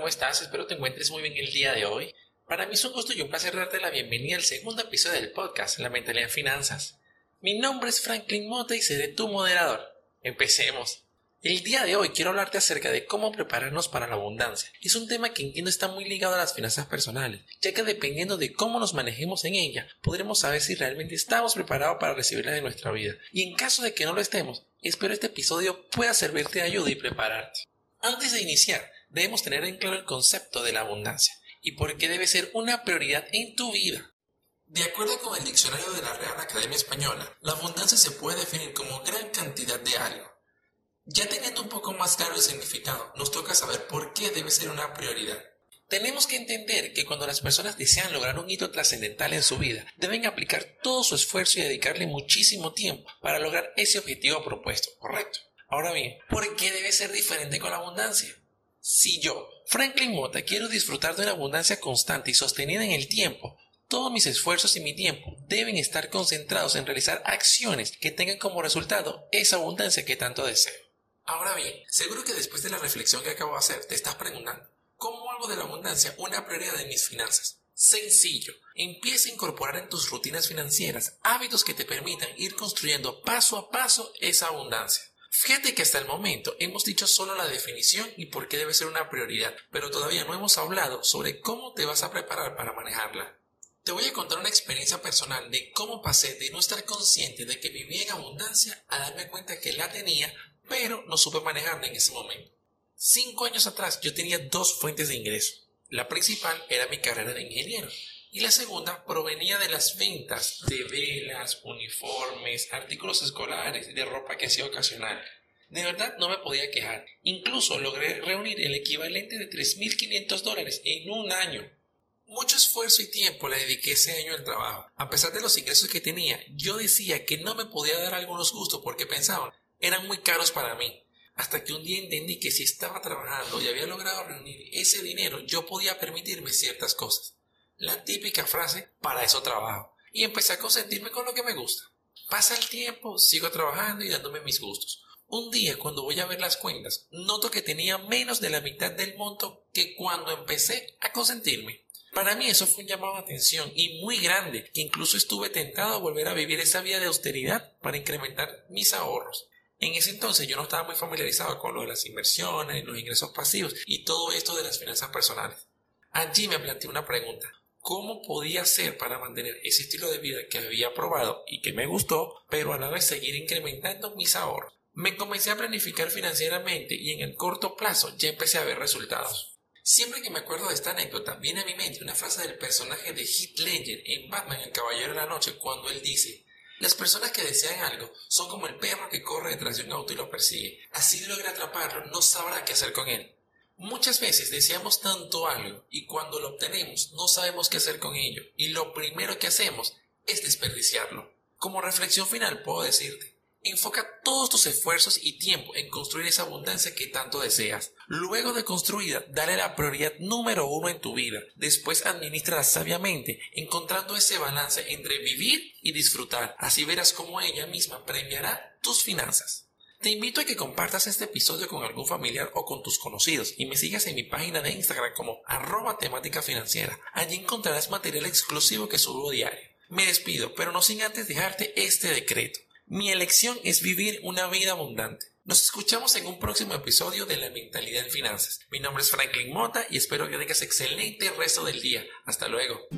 ¿cómo estás? Espero te encuentres muy bien el día de hoy. Para mí es un gusto y un placer darte la bienvenida al segundo episodio del podcast La Mentalidad en Finanzas. Mi nombre es Franklin Mota y seré tu moderador. Empecemos. El día de hoy quiero hablarte acerca de cómo prepararnos para la abundancia. Es un tema que entiendo está muy ligado a las finanzas personales, ya que dependiendo de cómo nos manejemos en ella, podremos saber si realmente estamos preparados para recibirla en nuestra vida. Y en caso de que no lo estemos, espero este episodio pueda servirte de ayuda y prepararte. Antes de iniciar, debemos tener en claro el concepto de la abundancia y por qué debe ser una prioridad en tu vida. De acuerdo con el diccionario de la Real Academia Española, la abundancia se puede definir como gran cantidad de algo. Ya teniendo un poco más claro el significado, nos toca saber por qué debe ser una prioridad. Tenemos que entender que cuando las personas desean lograr un hito trascendental en su vida, deben aplicar todo su esfuerzo y dedicarle muchísimo tiempo para lograr ese objetivo propuesto, ¿correcto? Ahora bien, ¿por qué debe ser diferente con la abundancia? Si yo, Franklin Mota, quiero disfrutar de una abundancia constante y sostenida en el tiempo, todos mis esfuerzos y mi tiempo deben estar concentrados en realizar acciones que tengan como resultado esa abundancia que tanto deseo. Ahora bien, seguro que después de la reflexión que acabo de hacer te estás preguntando, ¿cómo hago de la abundancia una prioridad de mis finanzas? Sencillo, empieza a incorporar en tus rutinas financieras hábitos que te permitan ir construyendo paso a paso esa abundancia. Fíjate que hasta el momento hemos dicho solo la definición y por qué debe ser una prioridad, pero todavía no hemos hablado sobre cómo te vas a preparar para manejarla. Te voy a contar una experiencia personal de cómo pasé de no estar consciente de que vivía en abundancia a darme cuenta que la tenía, pero no supe manejarla en ese momento. Cinco años atrás yo tenía dos fuentes de ingreso. La principal era mi carrera de ingeniero y la segunda provenía de las ventas de velas, uniformes, artículos escolares y de ropa que hacía ocasional. De verdad no me podía quejar. Incluso logré reunir el equivalente de 3.500 dólares en un año. Mucho esfuerzo y tiempo le dediqué ese año al trabajo. A pesar de los ingresos que tenía, yo decía que no me podía dar algunos gustos porque pensaba eran muy caros para mí. Hasta que un día entendí que si estaba trabajando y había logrado reunir ese dinero, yo podía permitirme ciertas cosas la típica frase, para eso trabajo. Y empecé a consentirme con lo que me gusta. Pasa el tiempo, sigo trabajando y dándome mis gustos. Un día, cuando voy a ver las cuentas, noto que tenía menos de la mitad del monto que cuando empecé a consentirme. Para mí eso fue un llamado de atención y muy grande, que incluso estuve tentado a volver a vivir esa vida de austeridad para incrementar mis ahorros. En ese entonces yo no estaba muy familiarizado con lo de las inversiones, los ingresos pasivos y todo esto de las finanzas personales. Allí me planteé una pregunta cómo podía hacer para mantener ese estilo de vida que había probado y que me gustó, pero a la vez seguir incrementando mis ahorros. Me comencé a planificar financieramente y en el corto plazo ya empecé a ver resultados. Siempre que me acuerdo de esta anécdota, viene a mi mente una frase del personaje de Heath Ledger en Batman el Caballero de la Noche cuando él dice las personas que desean algo son como el perro que corre detrás de un auto y lo persigue. Así logra atraparlo, no sabrá qué hacer con él. Muchas veces deseamos tanto algo y cuando lo obtenemos no sabemos qué hacer con ello y lo primero que hacemos es desperdiciarlo. Como reflexión final puedo decirte, enfoca todos tus esfuerzos y tiempo en construir esa abundancia que tanto deseas. Luego de construida, dale la prioridad número uno en tu vida. Después administrala sabiamente, encontrando ese balance entre vivir y disfrutar. Así verás cómo ella misma premiará tus finanzas. Te invito a que compartas este episodio con algún familiar o con tus conocidos y me sigas en mi página de Instagram como arroba temática financiera. Allí encontrarás material exclusivo que subo diario. Me despido, pero no sin antes dejarte este decreto. Mi elección es vivir una vida abundante. Nos escuchamos en un próximo episodio de La Mentalidad en Finanzas. Mi nombre es Franklin Mota y espero que tengas excelente resto del día. Hasta luego.